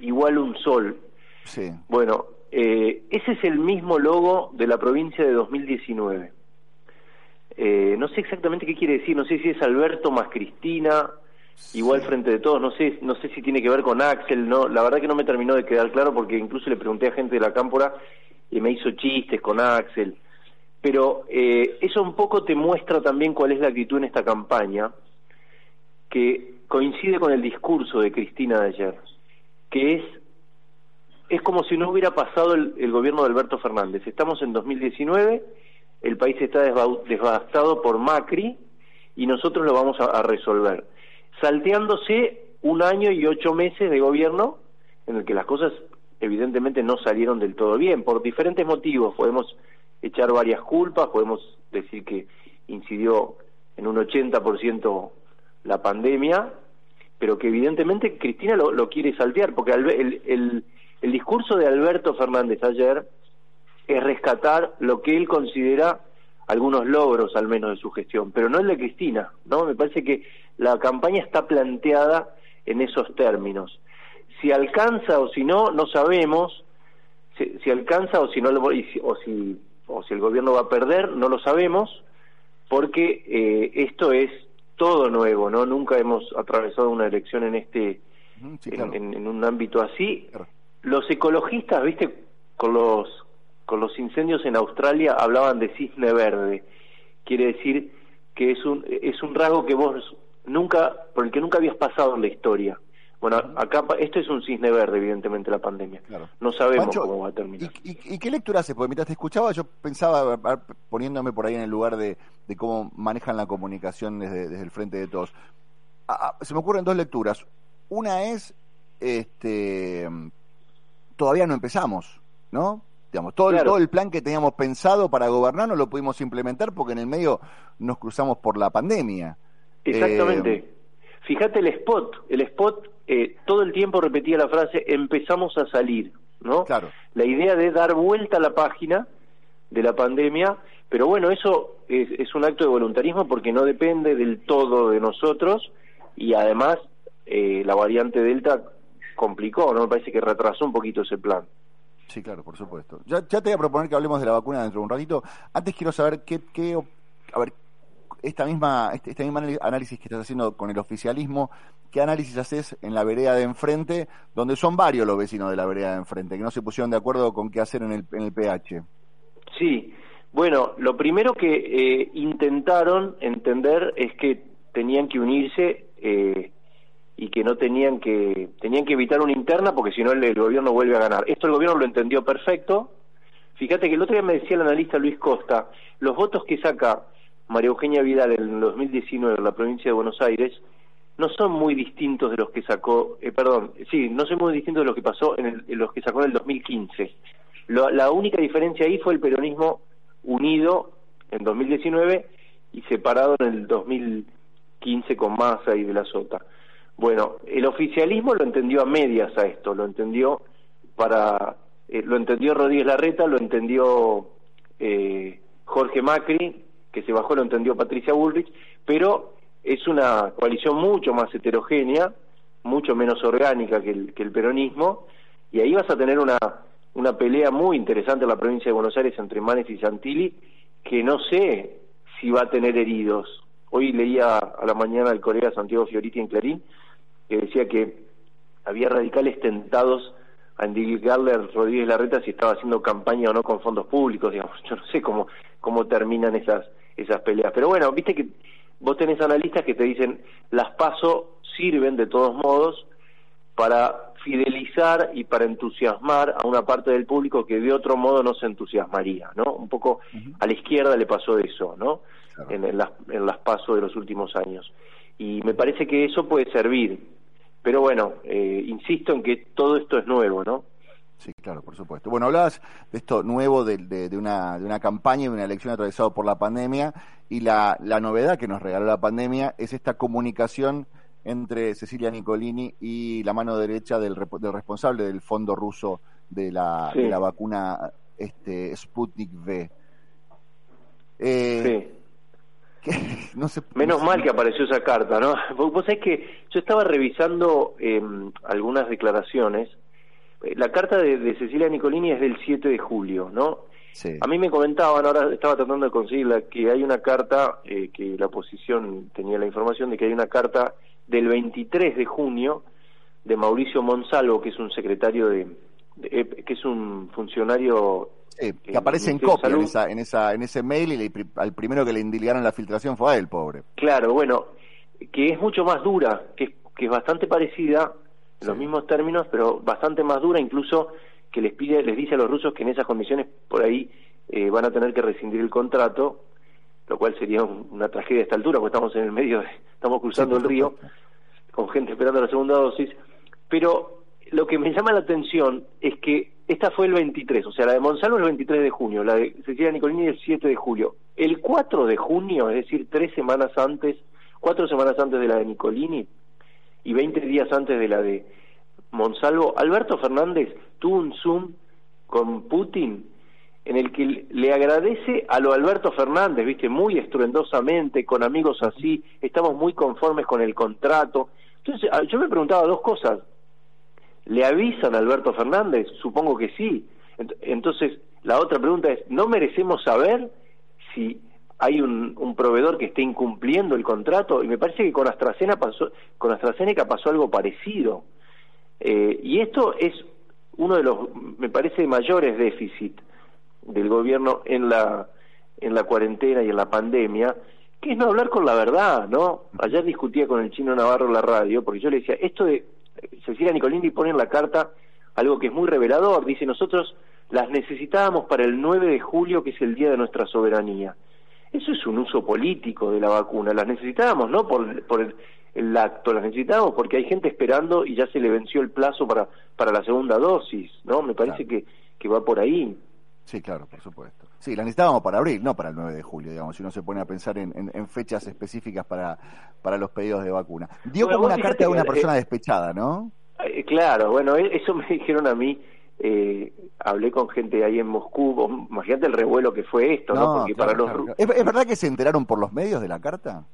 igual un sol. Sí. Bueno, eh, ese es el mismo logo de la provincia de 2019. Eh, no sé exactamente qué quiere decir, no sé si es Alberto más Cristina, igual frente de todos, no sé, no sé si tiene que ver con Axel, no, la verdad que no me terminó de quedar claro porque incluso le pregunté a gente de la cámpora y me hizo chistes con Axel. Pero eh, eso un poco te muestra también cuál es la actitud en esta campaña, que coincide con el discurso de Cristina de ayer, que es es como si no hubiera pasado el, el gobierno de Alberto Fernández. Estamos en 2019, el país está devastado por Macri y nosotros lo vamos a, a resolver. Salteándose un año y ocho meses de gobierno en el que las cosas evidentemente no salieron del todo bien, por diferentes motivos. Podemos echar varias culpas, podemos decir que incidió en un 80% la pandemia, pero que evidentemente Cristina lo, quiere saltear, porque el, el discurso de Alberto Fernández ayer es rescatar lo que él considera algunos logros al menos de su gestión, pero no el de Cristina, ¿no? Me parece que la campaña está planteada en esos términos. Si alcanza o si no, no sabemos. Si, si alcanza o si no lo- y si- o si o si el gobierno va a perder, no lo sabemos, porque eh, esto es todo nuevo, ¿no? Nunca hemos atravesado una elección en este en, en- en un ámbito así. Los ecologistas, viste, con los con los incendios en Australia hablaban de cisne verde. Quiere decir que es un es un rasgo que vos nunca por el que nunca habías pasado en la historia. Bueno, acá pa- esto es un cisne verde, evidentemente la pandemia. No sabemos Pancho, cómo va a terminar. ¿Y, y qué lectura haces? Porque mientras te escuchaba, yo pensaba, poniéndome por ahí en el lugar de, de cómo manejan la comunicación desde, desde el frente de todos. Ah, se me ocurren dos lecturas. Una es, este, todavía no empezamos, ¿no? Digamos, todo, el, Claro. todo el plan que teníamos pensado para gobernar no lo pudimos implementar porque en el medio nos cruzamos por la pandemia. Exactamente. Eh, Fíjate el spot, el spot eh, todo el tiempo repetía la frase empezamos a salir, ¿no? Claro. La idea de dar vuelta a la página de la pandemia, pero bueno, eso es, es un acto de voluntarismo porque no depende del todo de nosotros y además eh, la variante Delta complicó, ¿no? Me parece que retrasó un poquito ese plan. Sí, claro, por supuesto. Ya, ya te voy a proponer que hablemos de la vacuna dentro de un ratito. Antes quiero saber qué, qué a ver, esta misma, este, este mismo análisis que estás haciendo con el oficialismo, ¿qué análisis haces en la vereda de enfrente, donde son varios los vecinos de la vereda de enfrente, que no se pusieron de acuerdo con qué hacer en el, en el PH? Sí, bueno, lo primero que eh, intentaron entender es que tenían que unirse eh, y que no tenían que tenían que evitar una interna porque si no el, el gobierno vuelve a ganar. Esto el gobierno lo entendió perfecto. Fíjate que el otro día me decía el analista Luis Costa, los votos que saca María Eugenia Vidal en el 2019 en la provincia de Buenos Aires no son muy distintos de los que sacó, eh, perdón, sí, no son muy distintos de los que pasó en, el- los que sacó en el 2015. Lo- la única diferencia ahí fue el peronismo unido en 2019 y separado en el 2015 con Massa y de la Sota. Bueno, el oficialismo lo entendió a medias a esto, lo entendió para, eh, lo entendió Rodríguez Larreta, lo entendió eh, Jorge Macri, que se bajó, lo entendió Patricia Bullrich, pero es una coalición mucho más heterogénea, mucho menos orgánica que el, peronismo, y ahí vas a tener una, una pelea muy interesante en la provincia de Buenos Aires entre Manes y Santilli, que no sé si va a tener heridos. Hoy leía a la mañana el colega Santiago Fioriti en Clarín, que decía que había radicales tentados a indicarle a Rodríguez Larreta si estaba haciendo campaña o no con fondos públicos, digamos. Yo no sé cómo, cómo terminan esas, esas peleas. Pero bueno, viste que vos tenés analistas que te dicen, las paso sirven de todos modos para fidelizar y para entusiasmar a una parte del público que de otro modo no se entusiasmaría, ¿no? Un poco a la izquierda le pasó eso, ¿no? En, en las, en las pasos de los últimos años. Y me parece que eso puede servir. Pero bueno, eh, insisto en que todo esto es nuevo, ¿no? Sí, claro, por supuesto. Bueno, hablabas de esto nuevo, de, de, de una, de una campaña y de una elección atravesada por la pandemia, y la, la novedad que nos regaló la pandemia es esta comunicación entre Cecilia Nicolini y la mano derecha del, del responsable del fondo ruso de la, Sí. de la vacuna este, Sputnik V. Eh, que- no sé, Menos mal que apareció esa carta, ¿no? Vos sabés que yo estaba revisando eh, algunas declaraciones. La carta de, de Cecilia Nicolini es del 7 de julio, ¿no? Sí. A mí me comentaban, ahora estaba tratando de conseguirla, que hay una carta, eh, que la oposición tenía la información de que hay una carta del 23 de junio de Mauricio Monsalvo, que es un secretario de, de- eh, que es un funcionario Sí, eh, que aparece en copia en, esa, en, esa, en ese mail y le al primero que le indiligaron la filtración fue a él, pobre. Claro, bueno, que es mucho más dura, que que es bastante parecida, en los mismos términos, pero bastante más dura, incluso que les pide, les dice a los rusos que en esas condiciones por ahí eh, van a tener que rescindir el contrato, lo cual sería un- una tragedia a esta altura, porque estamos en el medio, de- estamos cruzando el río con gente esperando la segunda dosis, pero lo que me llama la atención es que esta fue el 23, o sea, la de Monsalvo el 23 de junio, la de Cecilia Nicolini el 7 de julio. El 4 de junio, es decir, tres semanas antes, cuatro semanas antes de la de Nicolini y 20 días antes de la de Monsalvo, Alberto Fernández tuvo un Zoom con Putin en el que le agradece a lo Alberto Fernández, viste, muy estruendosamente, con amigos así, estamos muy conformes con el contrato. Entonces, yo me preguntaba dos cosas. ¿Le avisan a Alberto Fernández? Supongo que sí. Ent- Entonces, la otra pregunta es, ¿no merecemos saber si hay un, proveedor que esté incumpliendo el contrato? Y me parece que con AstraZeneca pasó, con AstraZeneca pasó algo parecido. Eh, y esto es uno de los, me parece, mayores déficit del gobierno en la, en la cuarentena y en la pandemia, que es no hablar con la verdad, ¿no? Ayer discutía con el chino Navarro en la radio, porque yo le decía, esto de Cecilia Nicolini pone en la carta algo que es muy revelador, dice, nosotros las necesitábamos para el 9 de julio, que es el día de nuestra soberanía. Eso es un uso político de la vacuna, las necesitábamos, no por, por el, el acto, las necesitábamos porque hay gente esperando y ya se le venció el plazo para, para la segunda dosis, ¿no? Me parece que, que va por ahí. Sí, claro, por supuesto. Sí, la necesitábamos para abril, no para el 9 de julio, digamos, si uno se pone a pensar en, en- en fechas específicas para, para los pedidos de vacuna. Dio Bueno, como una carta de una que, persona eh, despechada, ¿no? Eh, claro, bueno, e- eso me dijeron a mí, eh, hablé con gente ahí en Moscú, imagínate el revuelo que fue esto, ¿no? Porque claro, para los claro, ru- claro. ¿Es, es verdad que se enteraron por los medios de la carta?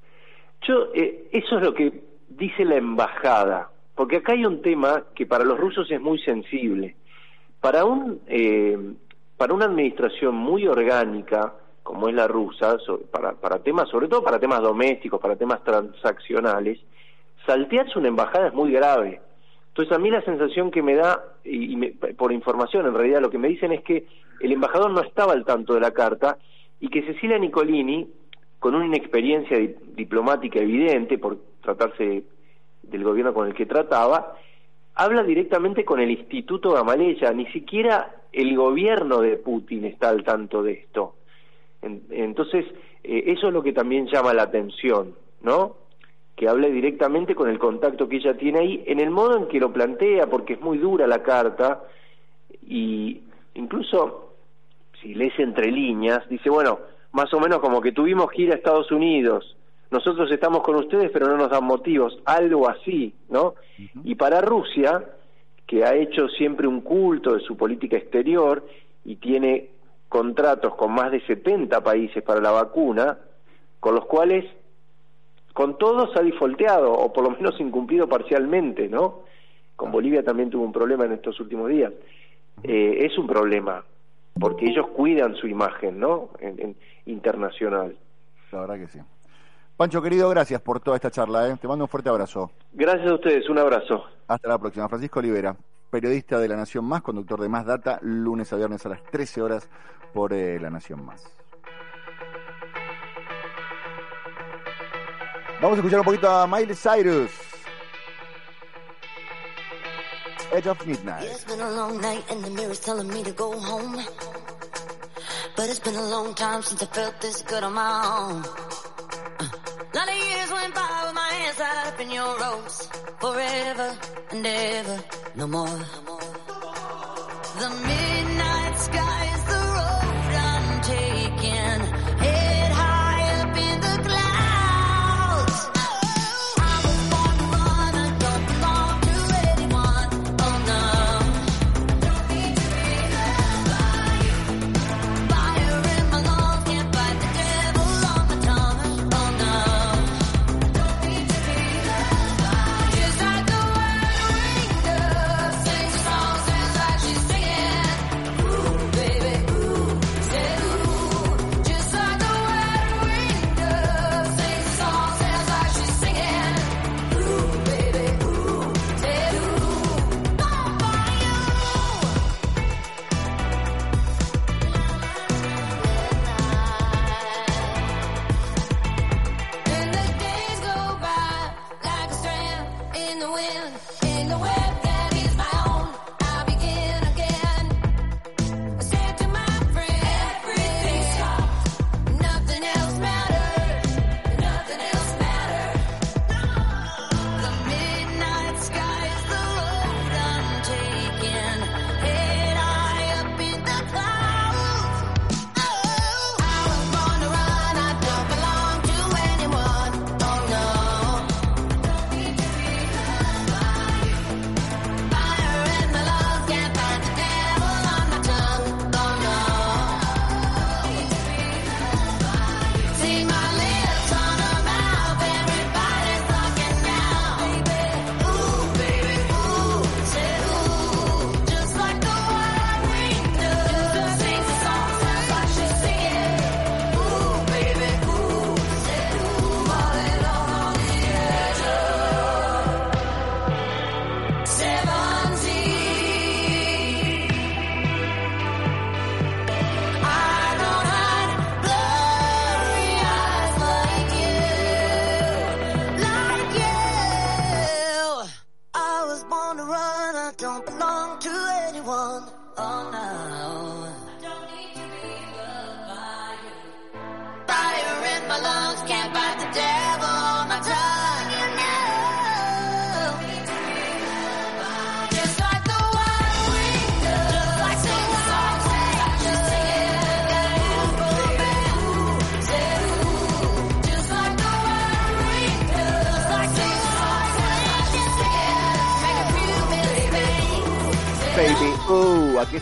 Yo, eh, eso es lo que dice la embajada, porque acá hay un tema que para los rusos es muy sensible. Para un eh, para una administración muy orgánica como es la rusa, so- para, para temas, sobre todo para temas domésticos, para temas transaccionales, saltearse una embajada es muy grave. Entonces a mí la sensación que me da, y, me- por información en realidad lo que me dicen es que el embajador no estaba al tanto de la carta y que Cecilia Nicolini, con una inexperiencia di- diplomática evidente por tratarse del gobierno con el que trataba, habla directamente con el Instituto Gamaleya, ni siquiera el gobierno de Putin está al tanto de esto. En- entonces, eh, eso es lo que también llama la atención, ¿no? Que hable directamente con el contacto que ella tiene ahí, en el modo en que lo plantea, porque es muy dura la carta, y incluso si lees entre líneas, dice, bueno, más o menos como que tuvimos que ir a Estados Unidos, nosotros estamos con ustedes pero no nos dan motivos, algo así, ¿no? Y para Rusia, que ha hecho siempre un culto de su política exterior y tiene contratos con más de 70 países para la vacuna, con los cuales con todos ha difolteado o por lo menos incumplido parcialmente, ¿no? Con Bolivia también tuvo un problema en estos últimos días. Eh, es un problema porque ellos cuidan su imagen, ¿no? En- en- internacional. La verdad que sí. Pancho, querido, gracias por toda esta charla. ¿eh? Te mando un fuerte abrazo. Gracias a ustedes, un abrazo. Hasta la próxima. Francisco Olivera, periodista de La Nación Más, conductor de Más Data, lunes a viernes a las 13 horas por eh, La Nación Más. Vamos a escuchar un poquito a Miley Cyrus. Edge of Midnight. It's been a long night and the mirror's telling me to go home. But it's been a long time since I felt this good on my own. Uh, lot of years went by with my hands tied up in your ropes. Forever and ever, no more. The midnight sky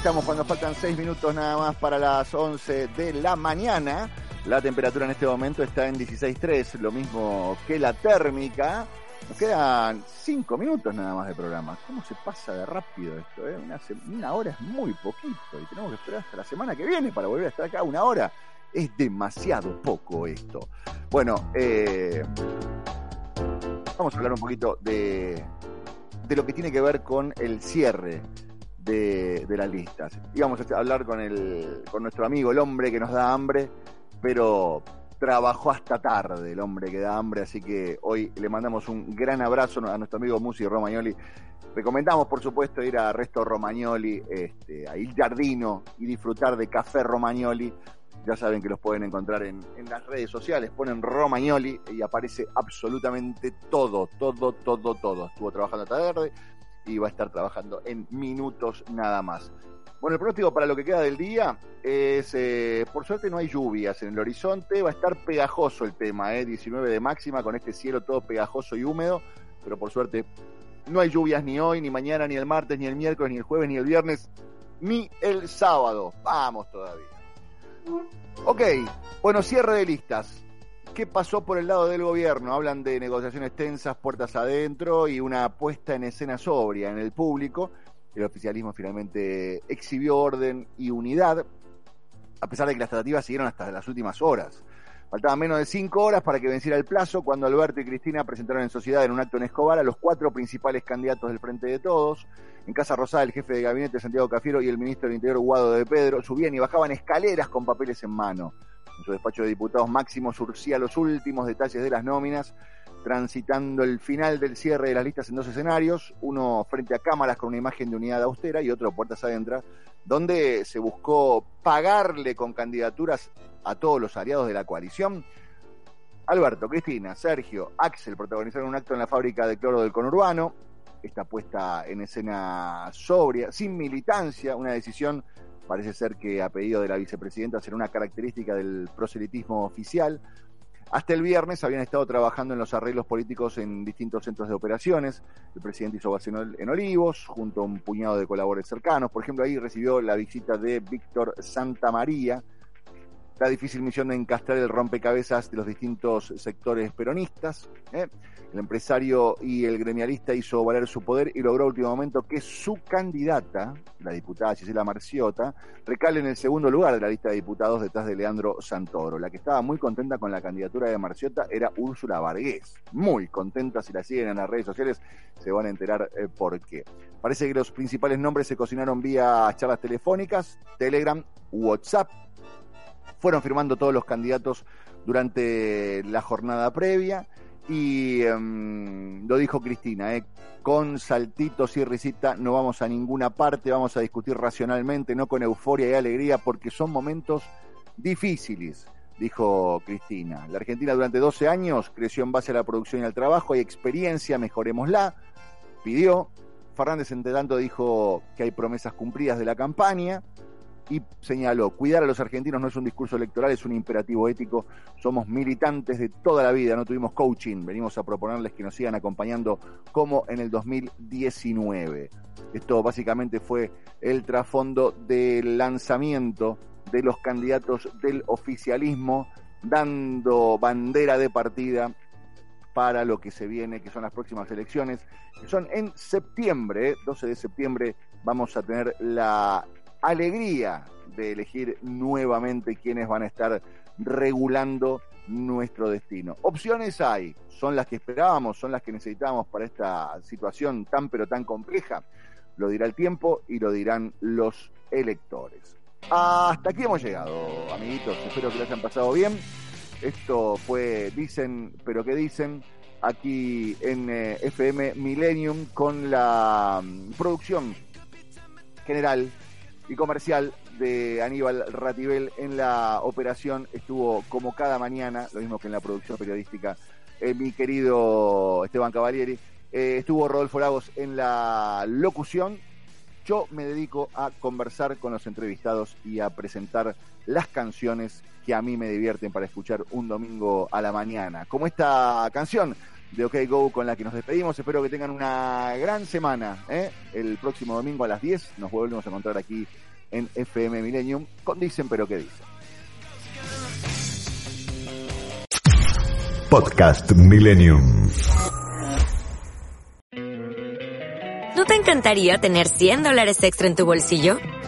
estamos cuando faltan 6 minutos nada más para las 11 de la mañana. La temperatura en este momento está en 16.3, lo mismo que la térmica. Nos quedan 5 minutos nada más de programa. ¿Cómo se pasa de rápido esto? Eh? Una, una hora es muy poquito y tenemos que esperar hasta la semana que viene para volver a estar acá una hora. Es demasiado poco esto. Bueno, eh, vamos a hablar un poquito de, de lo que tiene que ver con el cierre de, las listas. Íbamos a hablar con, el, con nuestro amigo, el hombre que nos da hambre, pero trabajó hasta tarde el hombre que da hambre, así que hoy le mandamos un gran abrazo a nuestro amigo Musi Romagnoli. Recomendamos, por supuesto, ir a Resto Romagnoli, este, a Il Giardino y disfrutar de Café Romagnoli. Ya saben que los pueden encontrar en, en las redes sociales, ponen Romagnoli y aparece absolutamente todo, todo, todo, todo. Estuvo trabajando hasta tarde y va a estar trabajando en minutos nada más. Bueno, el pronóstico para lo que queda del día es, eh, por suerte no hay lluvias en el horizonte, va a estar pegajoso el tema, eh, 19 de máxima con este cielo todo pegajoso y húmedo, pero por suerte no hay lluvias ni hoy, ni mañana, ni el martes, ni el miércoles, ni el jueves, ni el viernes, ni el sábado. Vamos todavía. Ok, bueno, cierre de listas. ¿Qué pasó por el lado del gobierno? Hablan de negociaciones tensas, puertas adentro y una puesta en escena sobria en el público. El oficialismo finalmente exhibió orden y unidad, a pesar de que las tratativas siguieron hasta las últimas horas. Faltaban menos de cinco horas para que venciera el plazo cuando Alberto y Cristina presentaron en sociedad en un acto en Escobar a los cuatro principales candidatos del Frente de Todos. En Casa Rosada, el jefe de gabinete Santiago Cafiero y el ministro del Interior Guado de Pedro subían y bajaban escaleras con papeles en mano. En su despacho de diputados Máximo surcía los últimos detalles de las nóminas, transitando el final del cierre de las listas en dos escenarios, uno frente a cámaras con una imagen de unidad austera y otro puertas adentro, donde se buscó pagarle con candidaturas a todos los aliados de la coalición. Alberto, Cristina, Sergio, Axel protagonizaron un acto en la fábrica de cloro del conurbano. Esta puesta en escena sobria, sin militancia, una decisión parece ser que a pedido de la vicepresidenta será una característica del proselitismo oficial. Hasta el viernes habían estado trabajando en los arreglos políticos en distintos centros de operaciones. El presidente hizo base en Olivos, junto a un puñado de colaboradores cercanos. Por ejemplo, ahí recibió la visita de Víctor Santamaría, la difícil misión de encastrar el rompecabezas de los distintos sectores peronistas. ¿eh? El empresario y el gremialista hizo valer su poder y logró a último momento que su candidata, la diputada Gisela Marciota, recale en el segundo lugar de la lista de diputados detrás de Leandro Santoro. La que estaba muy contenta con la candidatura de Marciota era Úrsula Vargués. Muy contenta, si la siguen en las redes sociales se van a enterar eh, por qué. Parece que los principales nombres se cocinaron vía charlas telefónicas, Telegram, WhatsApp, fueron firmando todos los candidatos durante la jornada previa y um, lo dijo Cristina, ¿eh? con saltitos y risita no vamos a ninguna parte, vamos a discutir racionalmente, no con euforia y alegría, porque son momentos difíciles, dijo Cristina. La Argentina durante 12 años creció en base a la producción y al trabajo, hay experiencia, mejorémosla, pidió. Fernández, entre tanto, dijo que hay promesas cumplidas de la campaña y señaló, cuidar a los argentinos no es un discurso electoral, es un imperativo ético, somos militantes de toda la vida, no tuvimos coaching, venimos a proponerles que nos sigan acompañando como en el 2019. Esto básicamente fue el trasfondo del lanzamiento de los candidatos del oficialismo, dando bandera de partida para lo que se viene, que son las próximas elecciones, que son en septiembre, 12 de septiembre, vamos a tener la alegría de elegir nuevamente quiénes van a estar regulando nuestro destino. Opciones hay, son las que esperábamos, son las que necesitábamos para esta situación tan pero tan compleja. Lo dirá el tiempo y lo dirán los electores. Hasta aquí hemos llegado, amiguitos. Espero que lo hayan pasado bien. Esto fue Dicen, pero ¿qué dicen? Aquí en eh, FM Millennium con la mm, producción general y comercial de Aníbal Ratibel en la operación. Estuvo como cada mañana, lo mismo que en la producción periodística, eh, mi querido Esteban Cavalieri. Eh, estuvo Rodolfo Lagos en la locución. Yo me dedico a conversar con los entrevistados y a presentar las canciones que a mí me divierten para escuchar un domingo a la mañana. Como esta canción de OK Go con la que nos despedimos. Espero que tengan una gran semana. ¿eh? El próximo domingo a las 10 nos volvemos a encontrar aquí en FM Millennium con Dicen pero qué dicen. Podcast Millennium. ¿No te encantaría tener 100 dólares extra en tu bolsillo?